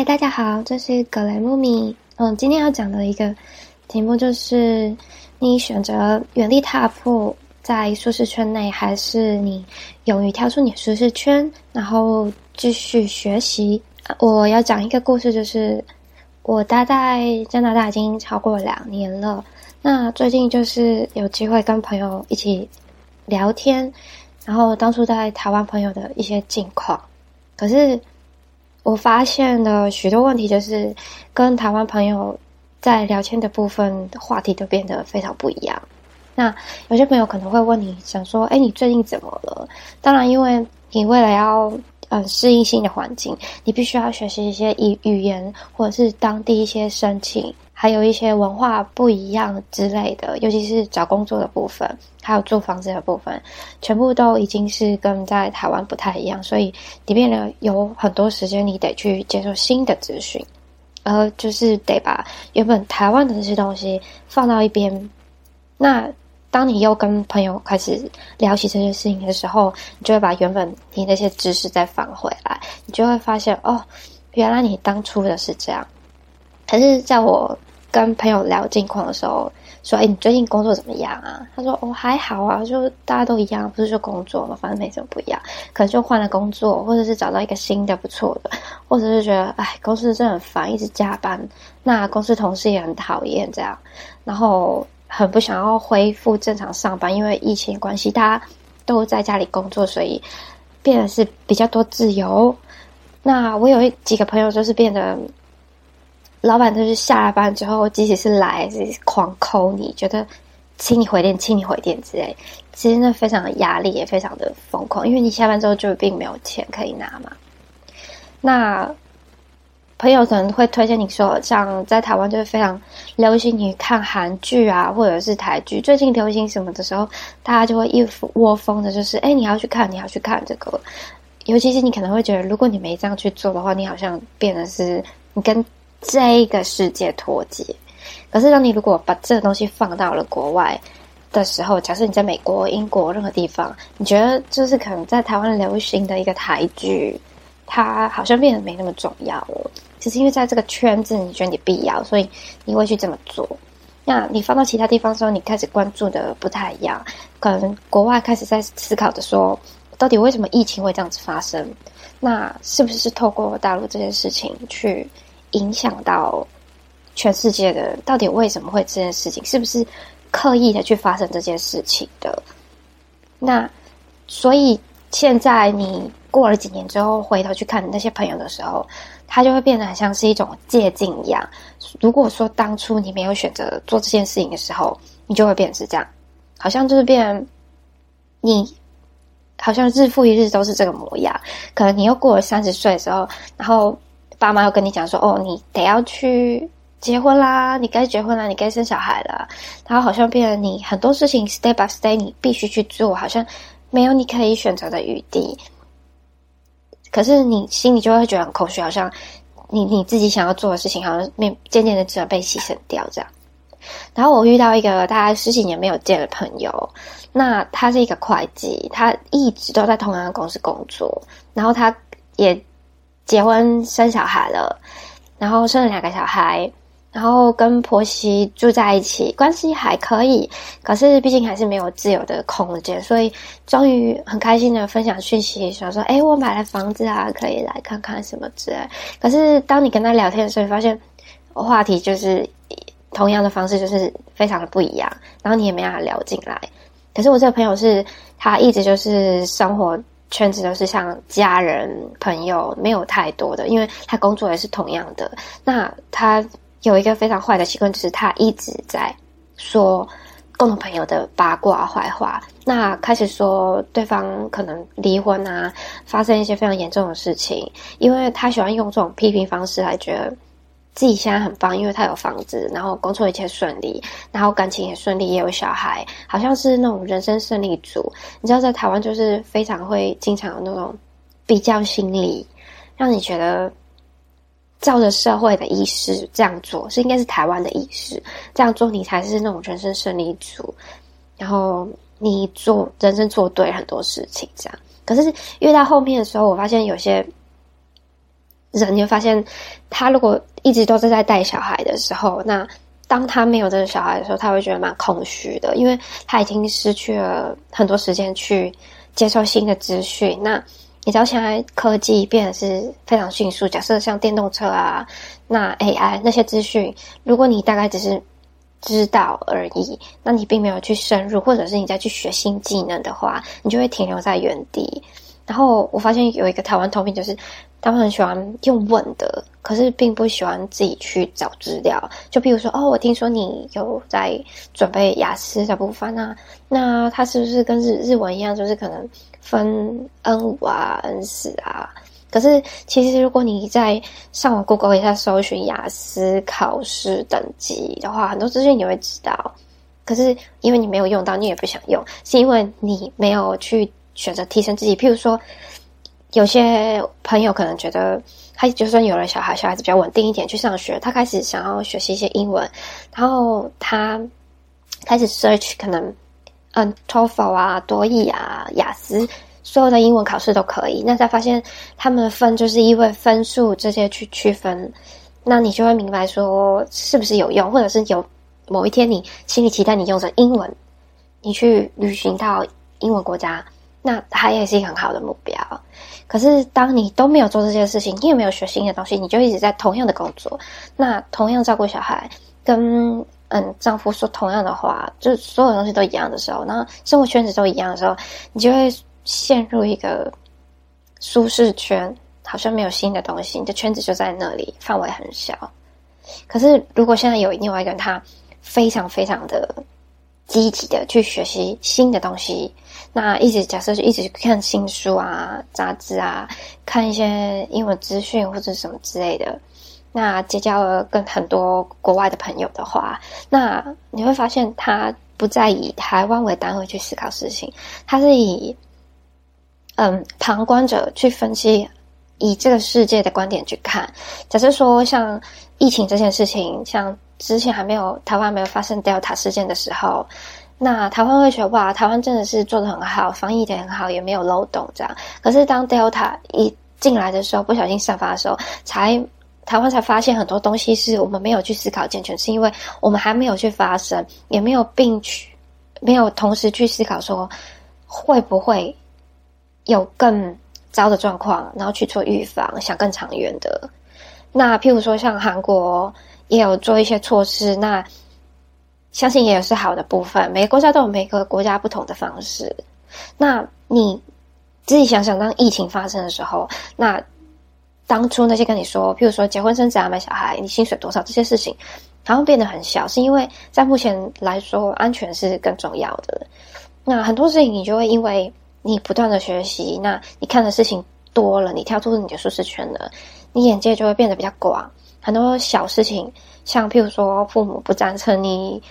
嗨，大家好，这是格雷木米。嗯，今天要讲的一个题目就是：你选择原地踏步在舒适圈内，还是你勇于跳出你舒适圈，然后继续学习？我要讲一个故事，就是我待在加拿大已经超过两年了。那最近就是有机会跟朋友一起聊天，然后当初在台湾朋友的一些近况，可是。我发现了许多问题，就是跟台湾朋友在聊天的部分话题都变得非常不一样。那有些朋友可能会问你，想说：“哎，你最近怎么了？”当然，因为你为了要嗯适应新的环境，你必须要学习一些语语言，或者是当地一些申请。还有一些文化不一样之类的，尤其是找工作的部分，还有租房子的部分，全部都已经是跟在台湾不太一样，所以里面呢有很多时间你得去接受新的资讯，而就是得把原本台湾的这些东西放到一边。那当你又跟朋友开始聊起这些事情的时候，你就会把原本你那些知识再放回来，你就会发现哦，原来你当初的是这样。可是在我。跟朋友聊近况的时候，说：“哎，你最近工作怎么样啊？”他说：“哦，还好啊，就大家都一样，不是说工作嘛，反正没什么不一样。可能就换了工作，或者是找到一个新的不错的，或者是觉得，哎，公司真的很烦，一直加班。那公司同事也很讨厌这样，然后很不想要恢复正常上班，因为疫情关系，大家都在家里工作，所以变得是比较多自由。那我有几个朋友就是变得。”老板就是下了班之后，即使是来是狂抠你，觉得请你回电，请你回电之类，其实那非常的压力，也非常的疯狂，因为你下班之后就并没有钱可以拿嘛。那朋友可能会推荐你说，像在台湾就是非常流行你看韩剧啊，或者是台剧，最近流行什么的时候，大家就会一窝蜂的，就是哎，你要去看，你要去看这个。尤其是你可能会觉得，如果你没这样去做的话，你好像变得是你跟。这个世界脱节，可是当你如果把这个东西放到了国外的时候，假设你在美国、英国任何地方，你觉得就是可能在台湾流行的一个台剧，它好像变得没那么重要了。只是因为在这个圈子，你觉得你必要，所以你会去这么做。那你放到其他地方的时候，你开始关注的不太一样。可能国外开始在思考着说，到底为什么疫情会这样子发生？那是不是是透过大陆这件事情去？影响到全世界的，到底为什么会这件事情？是不是刻意的去发生这件事情的？那所以现在你过了几年之后，回头去看那些朋友的时候，他就会变得很像是一种借镜一样。如果说当初你没有选择做这件事情的时候，你就会变成是这样，好像就是变你好像日复一日都是这个模样。可能你又过了三十岁的时候，然后。爸妈要跟你讲说：“哦，你得要去结婚啦，你该结婚啦，你该生小孩了。”然后好像变得你很多事情 step by step 你必须去做，好像没有你可以选择的余地。可是你心里就会觉得很空虚，好像你你自己想要做的事情，好像面渐渐的只能被牺牲掉这样。然后我遇到一个大概十几年没有见的朋友，那他是一个会计，他一直都在同样的公司工作，然后他也。结婚生小孩了，然后生了两个小孩，然后跟婆媳住在一起，关系还可以。可是毕竟还是没有自由的空间，所以终于很开心的分享讯息，想说：“哎，我买了房子啊，可以来看看什么之类。”可是当你跟他聊天的时候，发现话题就是同样的方式，就是非常的不一样，然后你也没办法聊进来。可是我这个朋友是，他一直就是生活。圈子都是像家人、朋友，没有太多的，因为他工作也是同样的。那他有一个非常坏的习惯，就是他一直在说共同朋友的八卦坏话。那开始说对方可能离婚啊，发生一些非常严重的事情，因为他喜欢用这种批评方式来觉得。自己现在很棒，因为他有房子，然后工作一切顺利，然后感情也顺利，也有小孩，好像是那种人生胜利组。你知道，在台湾就是非常会经常有那种比较心理，让你觉得照着社会的意识这样做，是应该是台湾的意识这样做，你才是那种人生胜利组。然后你做人生做对很多事情，这样。可是越到后面的时候，我发现有些。人，你会发现，他如果一直都是在带小孩的时候，那当他没有这个小孩的时候，他会觉得蛮空虚的，因为他已经失去了很多时间去接受新的资讯。那你知道现在科技变得是非常迅速，假设像电动车啊，那 AI 那些资讯，如果你大概只是知道而已，那你并没有去深入，或者是你再去学新技能的话，你就会停留在原地。然后我发现有一个台湾通病，就是他们很喜欢用问的，可是并不喜欢自己去找资料。就比如说，哦，我听说你有在准备雅思的部分啊，那它是不是跟日日文一样，就是可能？分 N 五啊，N 四啊，可是其实如果你在上网 Google 一下搜寻雅思考试等级的话，很多资讯你会知道。可是因为你没有用到，你也不想用，是因为你没有去选择提升自己。譬如说，有些朋友可能觉得他就算有了小孩，小孩子比较稳定一点去上学，他开始想要学习一些英文，然后他开始 search 可能。嗯，TOEFL 啊，多益啊，雅思，所有的英文考试都可以。那才发现他们分就是因为分数这些去区分，那你就会明白说是不是有用，或者是有某一天你心里期待你用着英文，你去旅行到英文国家，那它也是一个很好的目标。可是当你都没有做这件事情，你也没有学新的东西，你就一直在同样的工作，那同样照顾小孩，跟。嗯，丈夫说同样的话，就所有东西都一样的时候，那生活圈子都一样的时候，你就会陷入一个舒适圈，好像没有新的东西，你的圈子就在那里，范围很小。可是如果现在有另外一个人，他非常非常的积极的去学习新的东西，那一直假设就一直看新书啊、杂志啊，看一些英文资讯或者什么之类的。那结交了跟很多国外的朋友的话，那你会发现他不再以台湾为单位去思考事情，他是以嗯旁观者去分析，以这个世界的观点去看。假设说像疫情这件事情，像之前还没有台湾没有发生 Delta 事件的时候，那台湾会觉得哇，台湾真的是做的很好，防疫的很好，也没有漏洞这样。可是当 Delta 一进来的时候，不小心散发的时候，才。台湾才发现很多东西是我们没有去思考健全，是因为我们还没有去发生，也没有并去，没有同时去思考说会不会有更糟的状况，然后去做预防，想更长远的。那譬如说像韩国也有做一些措施，那相信也有是好的部分。每个国家都有每个国家不同的方式。那你自己想想，当疫情发生的时候，那。当初那些跟你说，譬如说结婚生子啊、买小孩，你薪水多少这些事情，好像变得很小，是因为在目前来说，安全是更重要的。那很多事情你就会因为你不断的学习，那你看的事情多了，你跳出你的舒适圈了，你眼界就会变得比较广。很多小事情，像譬如说父母不赞成你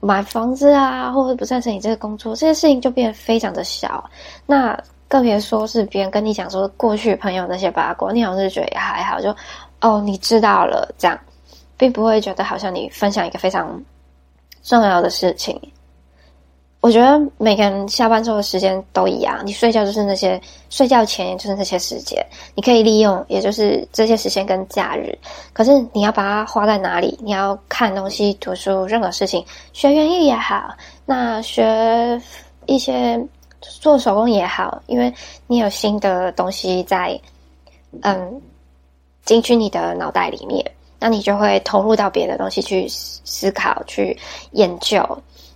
买房子啊，或者不赞成你这个工作，这些事情就变得非常的小。那更别说是别人跟你讲说过去朋友那些八卦，你好像是觉得也还好，就哦你知道了这样，并不会觉得好像你分享一个非常重要的事情。我觉得每个人下班之后的时间都一样，你睡觉就是那些睡觉前就是那些时间，你可以利用，也就是这些时间跟假日。可是你要把它花在哪里？你要看东西、读书，任何事情，学园艺也好，那学一些。做手工也好，因为你有新的东西在，嗯，进去你的脑袋里面，那你就会投入到别的东西去思考、去研究。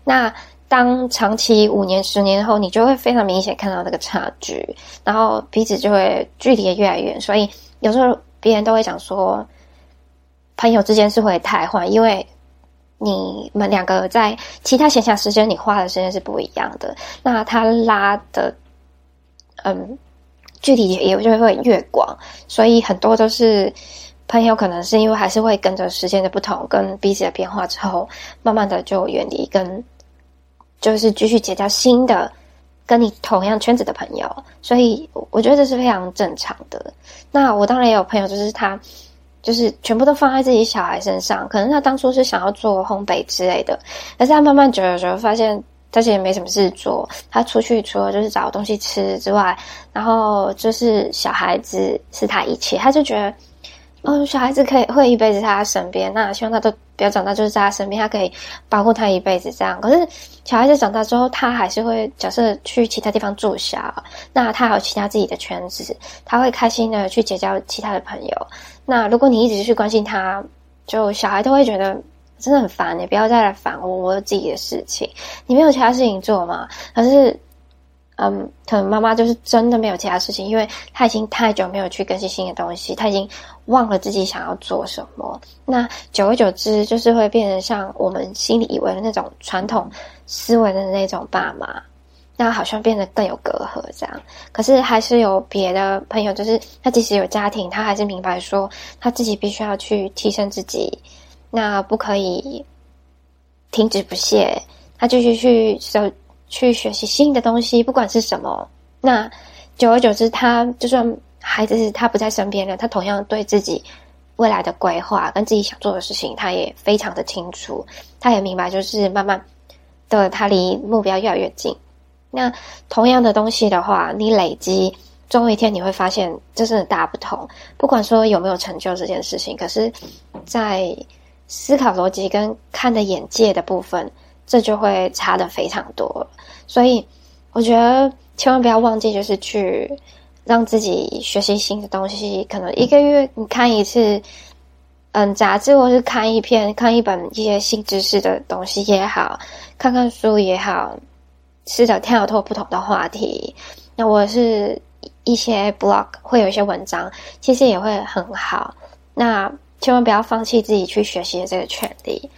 那当长期五年、十年后，你就会非常明显看到那个差距，然后彼此就会距离越来越远。所以有时候别人都会讲说，朋友之间是会太换，因为。你们两个在其他闲暇时间，你花的时间是不一样的。那他拉的，嗯，距离也就会越广。所以很多都是朋友，可能是因为还是会跟着时间的不同，跟彼此的变化之后，慢慢的就远离，跟就是继续结交新的跟你同样圈子的朋友。所以我觉得这是非常正常的。那我当然也有朋友，就是他。就是全部都放在自己小孩身上，可能他当初是想要做烘焙之类的，但是他慢慢久了久了发现，他其实没什么事做。他出去除了就是找东西吃之外，然后就是小孩子是他一切，他就觉得哦，小孩子可以会一辈子在他身边，那希望他都不要长大，就是在他身边，他可以保护他一辈子这样。可是小孩子长大之后，他还是会假设去其他地方住下，那他有其他自己的圈子，他会开心的去结交其他的朋友。那如果你一直去关心他，就小孩都会觉得真的很烦，你不要再来烦我，我有自己的事情，你没有其他事情做吗？可是。嗯，可能妈妈就是真的没有其他事情，因为她已经太久没有去更新新的东西，她已经忘了自己想要做什么。那久而久之，就是会变成像我们心里以为的那种传统思维的那种爸妈，那好像变得更有隔阂这样。可是还是有别的朋友，就是他即使有家庭，他还是明白说他自己必须要去提升自己，那不可以停止不懈，他继续去收。去学习新的东西，不管是什么。那久而久之，他就算孩子是他不在身边了，他同样对自己未来的规划跟自己想做的事情，他也非常的清楚。他也明白，就是慢慢的，他离目标越来越近。那同样的东西的话，你累积，终有一天你会发现，这是大不同。不管说有没有成就这件事情，可是，在思考逻辑跟看的眼界的部分。这就会差的非常多，所以我觉得千万不要忘记，就是去让自己学习新的东西。可能一个月你看一次，嗯，杂志或是看一篇、看一本一些新知识的东西也好，看看书也好，试着跳脱不同的话题。那我是一些 blog 会有一些文章，其实也会很好。那千万不要放弃自己去学习的这个权利。